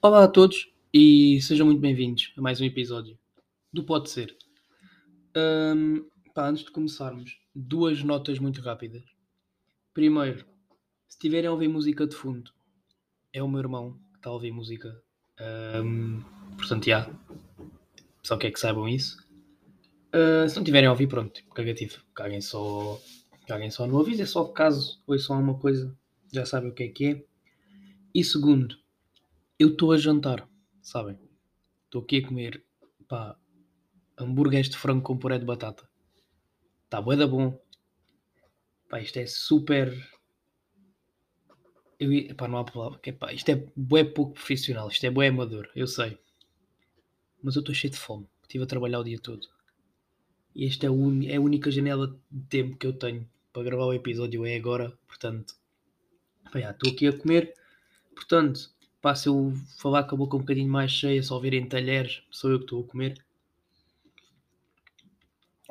Olá a todos e sejam muito bem-vindos a mais um episódio do Pode Ser. Ahm, pá, antes de começarmos, duas notas muito rápidas. Primeiro, se estiverem a ouvir música de fundo, é o meu irmão que está a ouvir música. Ahm, portanto, já. Só quer que saibam isso. Ah, se não tiverem a ouvir, pronto, cagativo. Caguem só, caguem só no aviso, é só caso ouçam alguma coisa, já sabem o que é que é. E segundo, eu estou a jantar, sabem? Estou aqui a comer, pá, hambúrgueres de frango com puré de batata. Está bué da bom. Pá, isto é super... Eu, pá, não há palavra. Que, é, pá, isto é bué pouco profissional, isto é bué amador, eu sei. Mas eu estou cheio de fome. Estive a trabalhar o dia todo. E esta é a, uni- é a única janela de tempo que eu tenho para gravar o episódio, é agora. Portanto, estou aqui a comer. Portanto, pá, se eu falar com a boca um bocadinho mais cheia, só virem talheres, sou eu que estou a comer.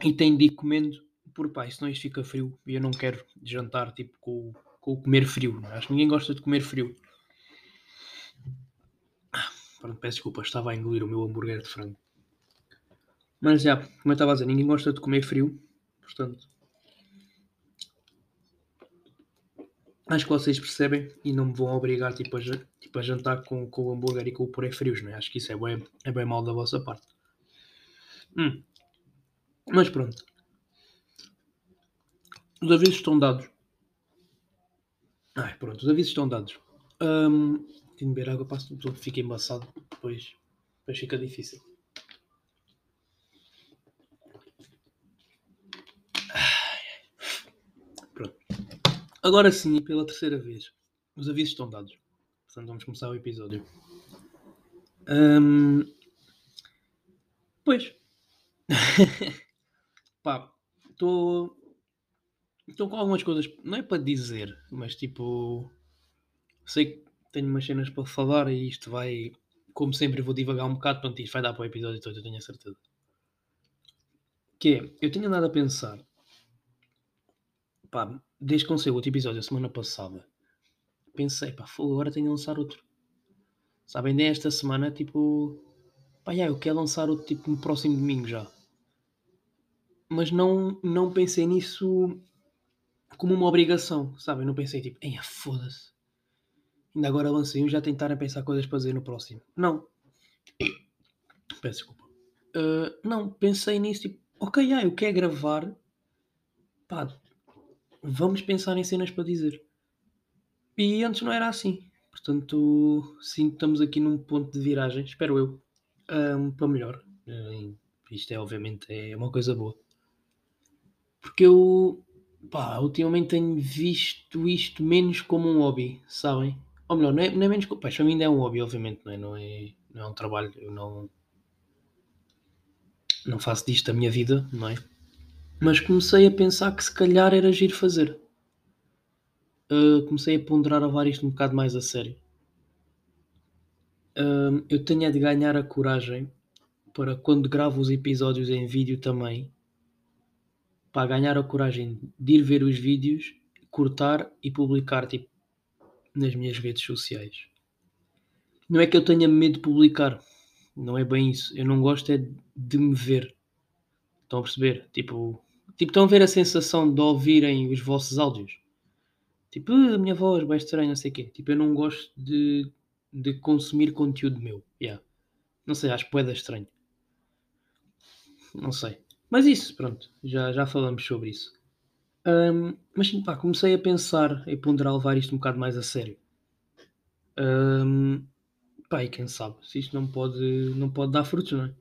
E tenho de ir comendo, porque pá, senão isto fica frio e eu não quero jantar tipo com, com o comer frio. não é? Acho que ninguém gosta de comer frio. Pronto, peço desculpa, estava a engolir o meu hambúrguer de frango. Mas já, como eu estava a dizer, ninguém gosta de comer frio, portanto. Acho que vocês percebem e não me vão obrigar tipo, a, tipo, a jantar com, com o hambúrguer e com o puré frios, não é? Acho que isso é bem, é bem mal da vossa parte. Hum. Mas pronto. Os avisos estão dados. Ai, pronto, os avisos estão dados. Hum, tenho de beber água, passo fica embaçado. Depois, depois fica difícil. Pronto. Agora sim, pela terceira vez, os avisos estão dados. Portanto, vamos começar o episódio. Hum, Pois. Pá, estou. Estou com algumas coisas, não é para dizer, mas tipo. Sei que tenho umas cenas para falar e isto vai. Como sempre, vou divagar um bocado, pronto, isto vai dar para o episódio todo, eu tenho a certeza. Que é, eu tinha andado a pensar. Pá, desde que lancei o outro episódio a semana passada, pensei, pá, fogo, agora tenho de lançar outro. Sabem, nesta semana, tipo. Pá, já, eu quero lançar outro tipo no próximo domingo já. Mas não, não pensei nisso como uma obrigação, sabem? Não pensei tipo, ei, foda-se. Ainda agora lancei um já tentar a pensar coisas para dizer no próximo. Não. Peço desculpa. Uh, não, pensei nisso tipo, ok, já, eu quero gravar. Pá, vamos pensar em cenas para dizer. E antes não era assim. Portanto, sim, estamos aqui num ponto de viragem, espero eu, um, para melhor. Isto é, obviamente, é uma coisa boa. Porque eu, pá, ultimamente tenho visto isto menos como um hobby, sabem? Ou melhor, não é, não é menos como. Pá, para mim ainda é um hobby, obviamente, não é? Não é, não é um trabalho, eu não. Não faço disto a minha vida, não é? Mas comecei a pensar que se calhar era giro fazer. Uh, comecei a ponderar a levar isto um bocado mais a sério. Uh, eu tenho é de ganhar a coragem para quando gravo os episódios em vídeo também, para ganhar a coragem de ir ver os vídeos, cortar e publicar tipo, nas minhas redes sociais. Não é que eu tenha medo de publicar, não é bem isso. Eu não gosto é de me ver. Estão a perceber? Tipo, tipo estão a ver a sensação de ouvirem os vossos áudios. Tipo, "Ah, a minha voz vai estranha, não sei o quê. Tipo, eu não gosto de, de consumir conteúdo meu. Yeah. Não sei, acho é estranho. Não sei. Mas isso, pronto, já, já falamos sobre isso. Um, mas pá, comecei a pensar e ponderar levar isto um bocado mais a sério. Um, pá, e quem sabe, se isto não pode, não pode dar frutos, não é?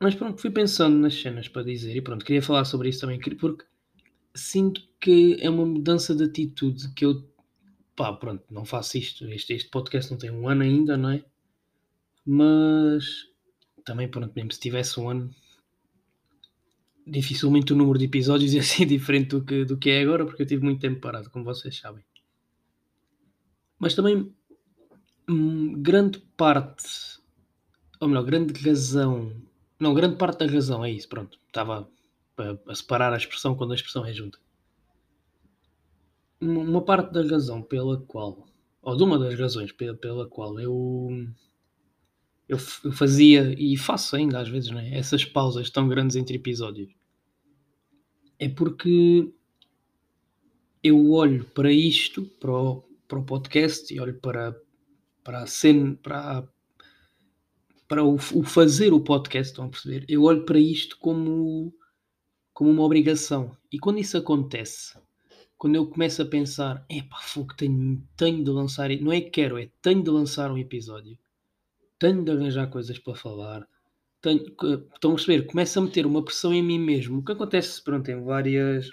Mas pronto, fui pensando nas cenas para dizer e pronto, queria falar sobre isso também, porque sinto que é uma mudança de atitude que eu, pá, pronto, não faço isto. Este, este podcast não tem um ano ainda, não é? Mas também, pronto, mesmo se tivesse um ano, dificilmente o número de episódios ia ser diferente do que, do que é agora, porque eu tive muito tempo parado, como vocês sabem. Mas também, hum, grande parte, ou melhor, grande razão, não, grande parte da razão é isso, pronto, estava a, a separar a expressão quando a expressão é junta. uma parte da razão pela qual, ou de uma das razões pela, pela qual eu, eu, fazia e faço ainda às vezes né, essas pausas tão grandes entre episódios é porque eu olho para isto, para o, para o podcast e olho para, para a cena, para, para o, o, fazer o podcast, estão a perceber? Eu olho para isto como, como uma obrigação. E quando isso acontece, quando eu começo a pensar, é pá, fogo, tenho, tenho de lançar, não é que quero, é tenho de lançar um episódio, tenho de arranjar coisas para falar, tenho, estão a perceber? Começo a meter uma pressão em mim mesmo, o que acontece, pronto, em várias,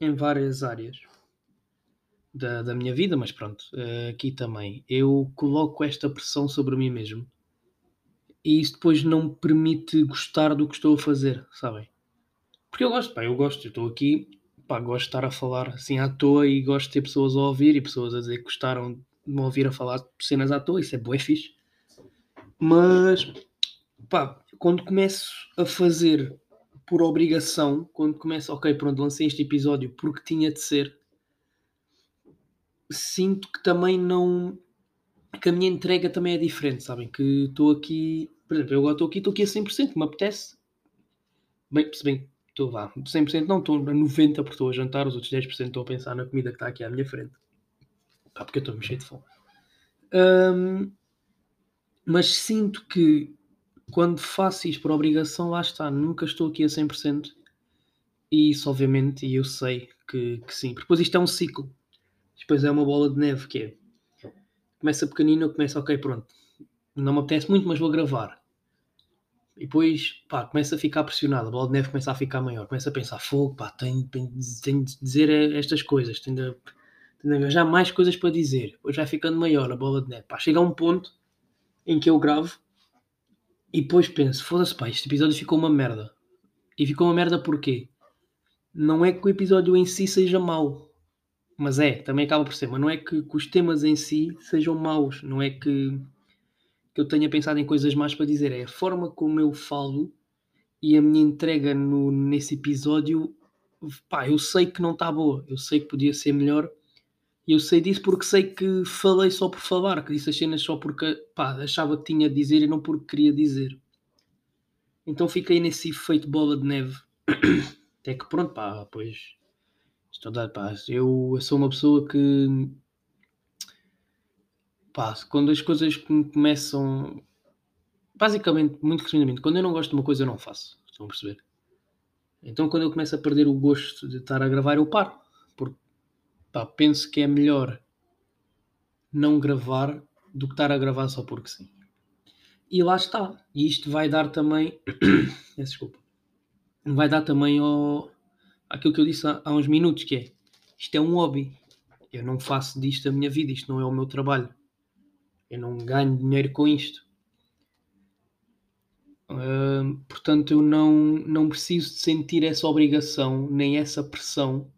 em várias áreas da, da minha vida, mas pronto, eh, aqui também. Eu coloco esta pressão sobre mim mesmo e isso depois não me permite gostar do que estou a fazer, sabem? Porque eu gosto, pá, eu gosto, eu estou aqui, pá, gosto de estar a falar assim à toa e gosto de ter pessoas a ouvir e pessoas a dizer que gostaram de me ouvir a falar cenas à toa, isso é bué fixe. Mas, pá, quando começo a fazer por obrigação, quando começo, ok, pronto, lancei este episódio porque tinha de ser, sinto que também não. Que a minha entrega também é diferente, sabem? Que estou aqui. Por exemplo, eu agora estou aqui, estou aqui a 100%, me apetece. Bem, se bem, estou lá, 100% não, estou a 90% porque estou a jantar, os outros 10% estou a pensar na comida que está aqui à minha frente. Pá, porque eu estou mexer de fome. Um, mas sinto que quando faço isto por obrigação, lá está, nunca estou aqui a 100%. E isso, obviamente, e eu sei que, que sim. Porque depois isto é um ciclo depois é uma bola de neve que é começa pequenino, começa ok, pronto, não me apetece muito, mas vou gravar. E depois, pá, começa a ficar pressionado, a bola de neve começa a ficar maior, começa a pensar, fogo, pá, tenho, tenho, de dizer estas coisas, tenho de, tenho de mais coisas para dizer. Depois vai ficando maior a bola de neve. Pá, chega a um ponto em que eu gravo e depois penso, foda-se, pá, este episódio ficou uma merda. E ficou uma merda porquê? Não é que o episódio em si seja mau, mas é, também acaba por ser. Mas não é que, que os temas em si sejam maus, não é que, que eu tenha pensado em coisas más para dizer, é a forma como eu falo e a minha entrega no, nesse episódio. Pá, eu sei que não está boa, eu sei que podia ser melhor. E eu sei disso porque sei que falei só por falar, que disse as cenas só porque pá, achava que tinha de dizer e não porque queria dizer. Então fiquei nesse efeito bola de neve. Até que pronto, pá, pois Estou dar paz. Eu, eu sou uma pessoa que. Pá, quando as coisas começam. Basicamente, muito resumidamente, quando eu não gosto de uma coisa, eu não faço. Estão a perceber? Então, quando eu começo a perder o gosto de estar a gravar, eu paro. Porque pá, penso que é melhor não gravar do que estar a gravar só porque sim. E lá está. E isto vai dar também. Desculpa. Vai dar também ao, aquilo que eu disse há, há uns minutos, que é isto é um hobby. Eu não faço disto a minha vida, isto não é o meu trabalho. Eu não ganho dinheiro com isto. Uh, portanto, eu não, não preciso de sentir essa obrigação nem essa pressão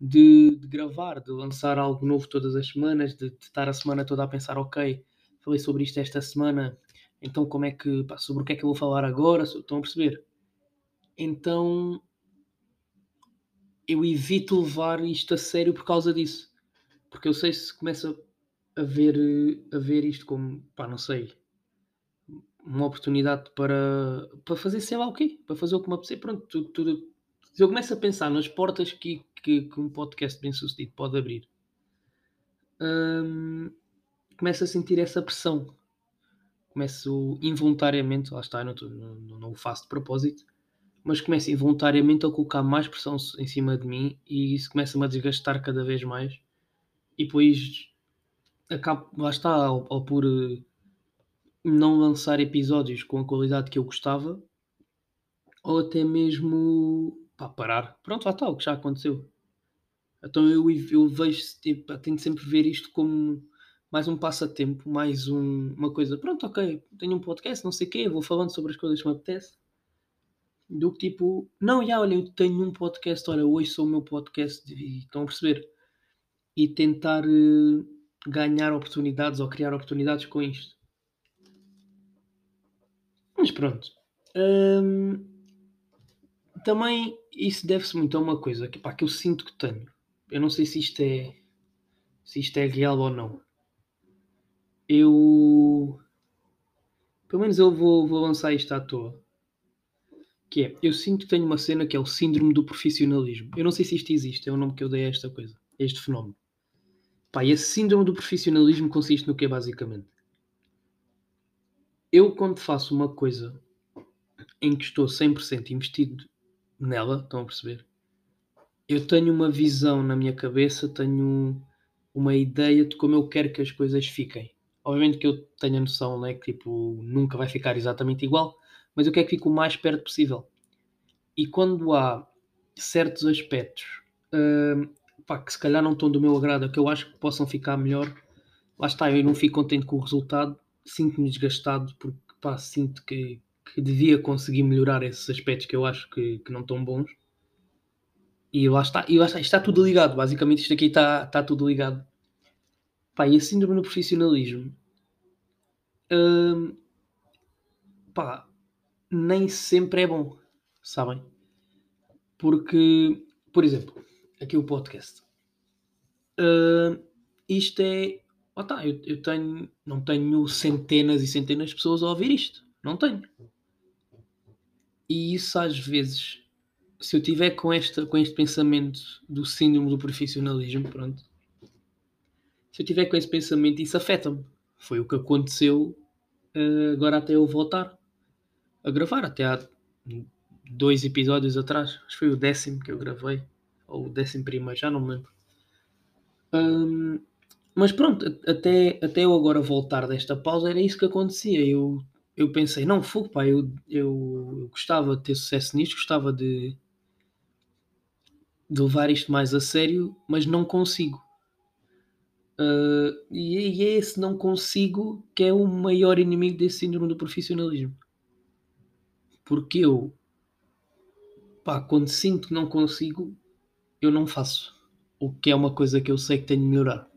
de, de, gravar, de lançar algo novo todas as semanas, de, de, estar a semana toda a pensar, ok, falei sobre isto esta semana, então como é que, pá, sobre o que é que eu vou falar agora? Estão a perceber? Então eu evito levar isto a sério por causa disso. Porque eu sei se começa a ver, a ver isto como, pá, não sei, uma oportunidade para, para fazer sei lá o quê, para fazer o que me apetecer. Pronto, tudo, tudo. Eu começo a pensar nas portas que, que, que um podcast bem sucedido pode abrir, hum, começo a sentir essa pressão. Começo involuntariamente, lá está, eu não, não, não o faço de propósito, mas começo involuntariamente a colocar mais pressão em cima de mim e isso começa-me a desgastar cada vez mais e depois acabo, lá está, ao por eh, não lançar episódios com a qualidade que eu gostava ou até mesmo pá, parar. Pronto, lá está, o que já aconteceu. Então eu, eu vejo, tipo, tento sempre ver isto como mais um passatempo, mais um, uma coisa. Pronto, ok, tenho um podcast, não sei o quê, vou falando sobre as coisas que me apetece do que tipo, não, já olha, eu tenho um podcast, olha, hoje sou o meu podcast, e estão a perceber? E tentar uh, ganhar oportunidades ou criar oportunidades com isto. Mas pronto. Um, também isso deve-se muito a uma coisa que, pá, que eu sinto que tenho. eu não sei se isto é se isto é real ou não. Eu pelo menos eu vou, vou lançar isto à toa. Que é, eu sinto que tenho uma cena que é o síndrome do profissionalismo. Eu não sei se isto existe, é o nome que eu dei a esta coisa, a este fenómeno. Pá, esse síndrome do profissionalismo consiste no que basicamente? Eu, quando faço uma coisa em que estou 100% investido nela, estão a perceber? Eu tenho uma visão na minha cabeça, tenho uma ideia de como eu quero que as coisas fiquem. Obviamente que eu tenho a noção, né, que tipo, nunca vai ficar exatamente igual, mas eu quero que fique o mais perto possível. E quando há certos aspectos uh, pá, que se calhar não estão do meu agrado, que eu acho que possam ficar melhor, lá está, eu não fico contente com o resultado, sinto-me desgastado porque pá, sinto que, que devia conseguir melhorar esses aspectos que eu acho que, que não estão bons. E lá está, e lá está, está tudo ligado, basicamente isto aqui está, está tudo ligado. Pá, e a síndrome do profissionalismo, hum, pá, nem sempre é bom, sabem? Porque, por exemplo, aqui o podcast. Uh, isto é. Oh, tá, eu, eu tenho, não tenho centenas e centenas de pessoas a ouvir isto. Não tenho. E isso às vezes, se eu tiver com, esta, com este pensamento do síndrome do profissionalismo, pronto. Se eu tiver com esse pensamento, isso afeta-me. Foi o que aconteceu uh, agora até eu voltar a gravar, até há dois episódios atrás. Acho que foi o décimo que eu gravei. Ou o décimo primeiro, já não me lembro. Um, mas pronto, até, até eu agora voltar desta pausa era isso que acontecia. Eu eu pensei, não, fogo, pá, eu, eu gostava de ter sucesso nisto, gostava de, de levar isto mais a sério, mas não consigo. Uh, e, e é esse não consigo que é o maior inimigo desse síndrome do profissionalismo. Porque eu, pá, quando sinto que não consigo, eu não faço. O que é uma coisa que eu sei que tenho de melhorar.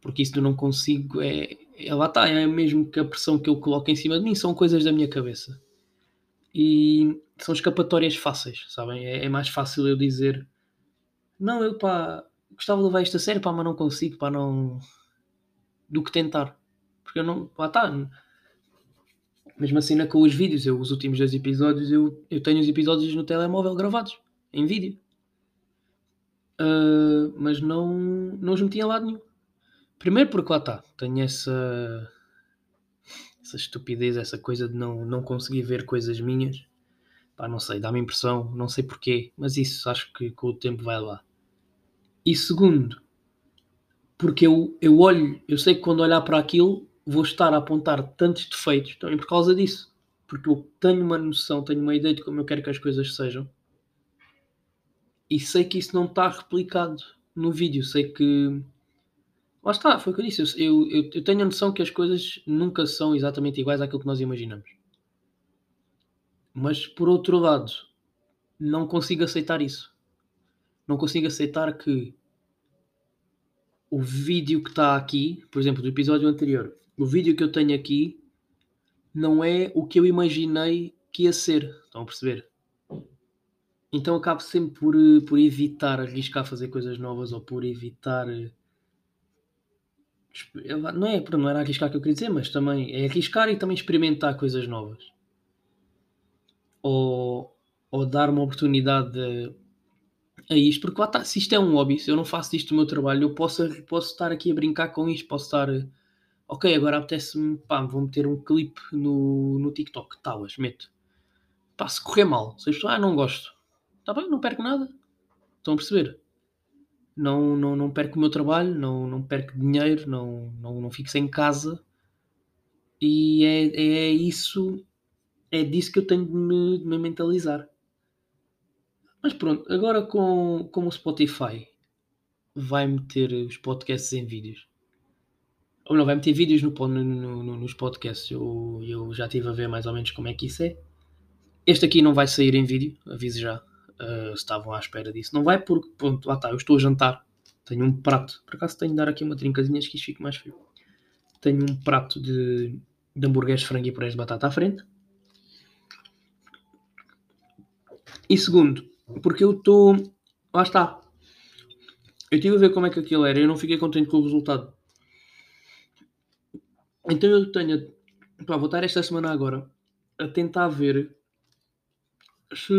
Porque isso eu não consigo é, é, lá está, é mesmo que a pressão que eu coloco em cima de mim são coisas da minha cabeça. E são escapatórias fáceis, sabem? É, é mais fácil eu dizer não, eu pá, gostava de levar isto a sério, pá, mas não consigo, pá, não. do que tentar. Porque eu não. lá está. Mesmo assim, com os vídeos, eu, os últimos dois episódios, eu, eu tenho os episódios no telemóvel gravados, em vídeo. Uh, mas não, não os meti em lado nenhum. Primeiro porque lá está, tenho essa, essa estupidez, essa coisa de não, não conseguir ver coisas minhas. Pá, não sei, dá-me impressão, não sei porquê, mas isso acho que com o tempo vai lá. E segundo, porque eu, eu olho, eu sei que quando olhar para aquilo vou estar a apontar tantos defeitos também por causa disso. Porque eu tenho uma noção, tenho uma ideia de como eu quero que as coisas sejam. E sei que isso não está replicado no vídeo. Sei que Lá está, foi o que eu disse. Eu, eu, eu, tenho a noção que as coisas nunca são exatamente iguais àquilo que nós imaginamos. Mas por outro lado, não consigo aceitar isso. Não consigo aceitar que o vídeo que está aqui, por exemplo, do episódio anterior, o vídeo que eu tenho aqui não é o que eu imaginei que ia ser. Estão a perceber? Então acabo sempre por, por evitar arriscar fazer coisas novas ou por evitar não é, não era arriscar que eu queria dizer, mas também é arriscar e também experimentar coisas novas. Ou, ou dar uma oportunidade a isto, porque lá está, se isto é um hobby, se eu não faço isto o meu trabalho, eu posso, posso estar aqui a brincar com isto, posso estar, ok, agora apetece-me, pá, vou meter um clipe no, no TikTok, talas, meto. Pá, se correr mal, se as pessoas, ah, não gosto, está bem, não perco nada, estão a perceber? não, não, não perco o meu trabalho, não, não perco dinheiro, não, não, não fico sem casa. E é, é isso, é disso que eu tenho de me, de me mentalizar. Mas pronto, agora com, com o Spotify vai meter os podcasts em vídeos. Ou não, vai meter vídeos no, no, no, nos podcasts. Eu, eu já estive a ver mais ou menos como é que isso é. Este aqui não vai sair em vídeo, aviso já uh, estavam à espera disso. Não vai porque, pronto, lá está, eu estou a jantar, tenho um prato, por acaso tenho de dar aqui uma trincazinha, que isto fique mais frio. Tenho um prato de, de hambúrgueres frango e purés de batata à frente. E segundo, porque eu estou, lá está, Eu estive a ver como é que aquilo era eu não fiquei contente com o resultado. Então eu tenho. Vou estar esta semana agora a tentar ver se.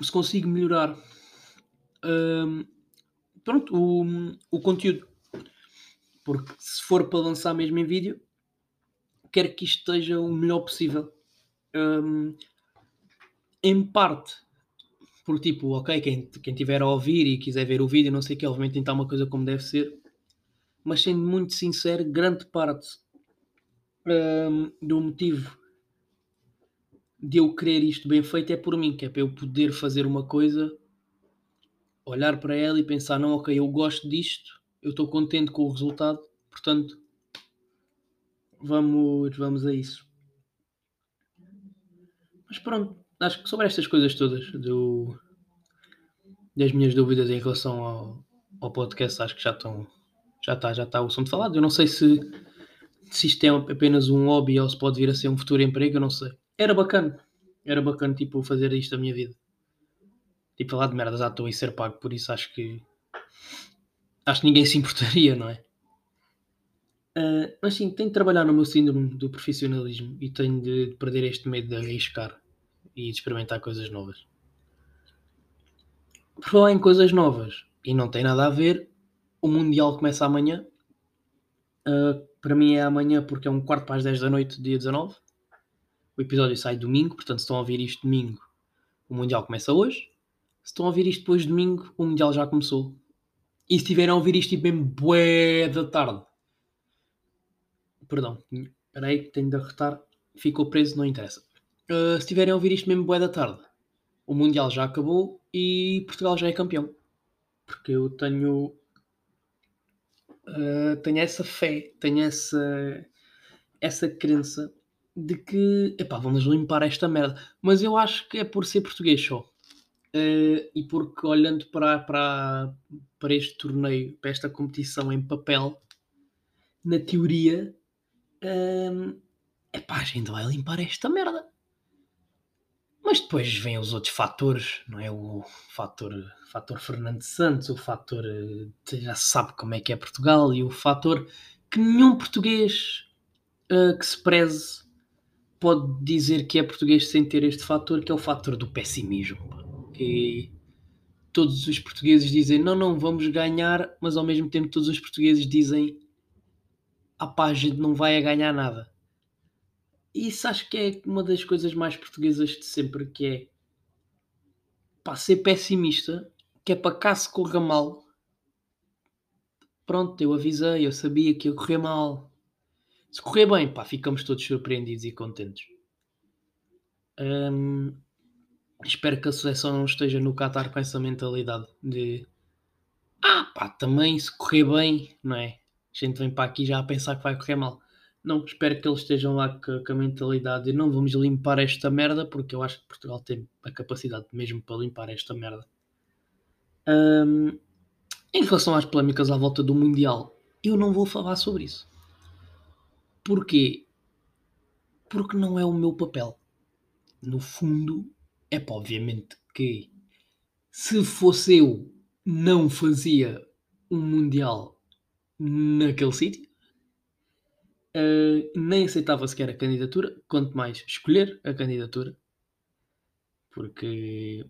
se consigo melhorar. hum, pronto, o, o conteúdo. Porque se for para lançar mesmo em vídeo, quero que isto esteja o melhor possível. Hum, em parte, porque tipo, ok, quem, quem tiver a ouvir e quiser ver o vídeo, não sei o que, obviamente tentar uma coisa como deve ser. Mas sendo muito sincero, grande parte hum, do motivo de eu querer isto bem feito é por mim, que é para eu poder fazer uma coisa, olhar para ela e pensar, não, ok, eu gosto disto, eu estou contente com o resultado, portanto, vamos, vamos a isso. Mas pronto, acho que sobre estas coisas todas, do, das minhas dúvidas em relação ao, ao podcast, acho que já estão, já está, já está o assunto falado. Eu não sei se, se isto é apenas um hobby ou se pode vir a ser um futuro emprego, eu não sei. Era bacana, era bacana, tipo, fazer isto da minha vida. Tipo, falar de merdas à toa e ser pago, por isso acho que acho que ninguém se importaria, não é? Uh, mas sim, tenho de trabalhar no meu síndrome do profissionalismo e tenho de perder este medo de arriscar e de experimentar coisas novas. Por falar em coisas novas, e não tem nada a ver, o Mundial começa amanhã. Uh, para mim é amanhã porque é um quarto para as 10 da noite, dia 19. O episódio sai domingo, portanto, se estão a ouvir isto domingo, o Mundial começa hoje. Se estão a ouvir isto depois de domingo, o Mundial já começou. E se estiverem a ouvir isto tipo mesmo bué da tarde. Perdão, espera aí que tenho de arretar. Ficou preso, não interessa. Uh, se estiverem a ouvir isto mesmo bué da tarde, o Mundial já acabou e Portugal já é campeão. Porque eu tenho... Uh, tenho essa fé, tenho essa, essa crença de que, epá, vamos limpar esta merda. Mas eu acho que é por ser português só. Uh, e porque olhando para, para, para este torneio, para esta competição em papel, na teoria, uh, epá, a gente vai limpar esta merda. Mas depois vêm os outros fatores, não é? O fator, fator Fernando Santos, o fator já sabe como é que é Portugal e o fator que nenhum português uh, que se preze pode dizer que é português sem ter este fator, que é o fator do pessimismo. Que todos os portugueses dizem não, não, vamos ganhar, mas ao mesmo tempo todos os portugueses dizem a pá, a gente não vai a ganhar nada. Isso acho que é uma das coisas mais portuguesas de sempre, que é pá, ser pessimista, que é para cá se corra mal. Pronto, eu avisei, eu sabia que ia correr mal. Se correr bem, pá, ficamos todos surpreendidos e contentes. Hum, espero que a seleção não esteja no Qatar com essa mentalidade de ah, pá, também se correr bem, não é? A gente vem para aqui já a pensar que vai correr mal. Não, espero que eles estejam lá com, com a mentalidade de não vamos limpar esta merda, porque eu acho que Portugal tem a capacidade mesmo para limpar esta merda. Hum, em relação às polémicas à volta do Mundial, eu não vou falar sobre isso. Porquê? Porque não é o meu papel. No fundo, é pá, obviamente que se fosse eu, não fazia um Mundial naquele sítio. Uh, nem aceitava sequer a candidatura, quanto mais escolher a candidatura, porque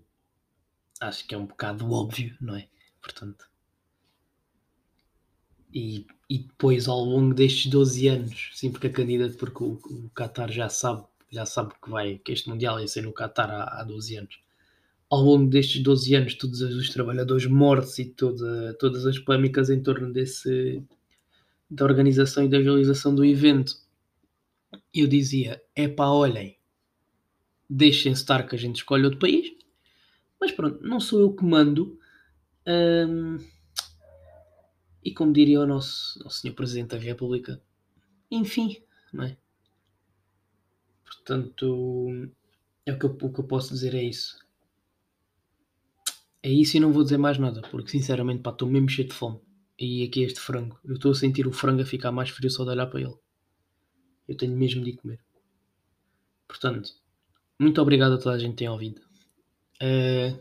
acho que é um bocado óbvio, não é? Portanto, e, e depois ao longo destes 12 anos, sim, porque a candidata, porque o, o Qatar já sabe, já sabe que vai, que este Mundial ia ser no Qatar há, há 12 anos. Ao longo destes 12 anos, todos os trabalhadores mortos e toda, todas as polémicas em torno desse, da organização e da realização do evento, eu dizia: é pá, olhem, deixem-se estar que a gente escolhe outro país. Mas pronto, não sou eu que mando. Hum, e como diria o nosso, nosso senhor Presidente da República, enfim, não é? Portanto, é o que, eu, o que eu posso dizer é isso. É isso e não vou dizer mais nada, porque sinceramente estou mesmo cheio de fome. E aqui é este frango. Eu estou a sentir o frango a ficar mais frio só de olhar para ele. Eu tenho mesmo de comer. Portanto, muito obrigado a toda a gente que tem ouvido. Uh,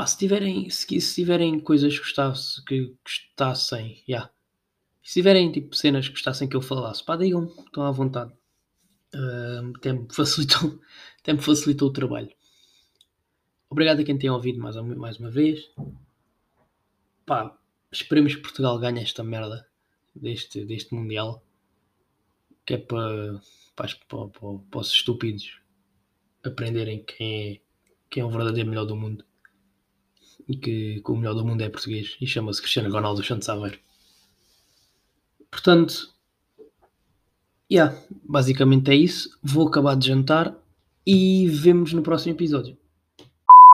Pá, se tiverem, se, se tiverem coisas que, que gostassem, yeah. se tiverem tipo cenas que gostassem que eu falasse, pá, digam, estão à vontade. Uh, até, me facilitou, me facilitou o trabalho. Obrigado a quem tem ouvido mais, mais uma vez. Pá, esperemos que Portugal ganhe esta merda deste, deste Mundial. Que é para, para, para, para os estúpidos aprenderem quem é, quem é o verdadeiro melhor do mundo e que, que o melhor do mundo é português e chama-se Cristiano Ronaldo Santos Aveiro. Portanto, yeah, basicamente é isso. Vou acabar de jantar e vemos no próximo episódio.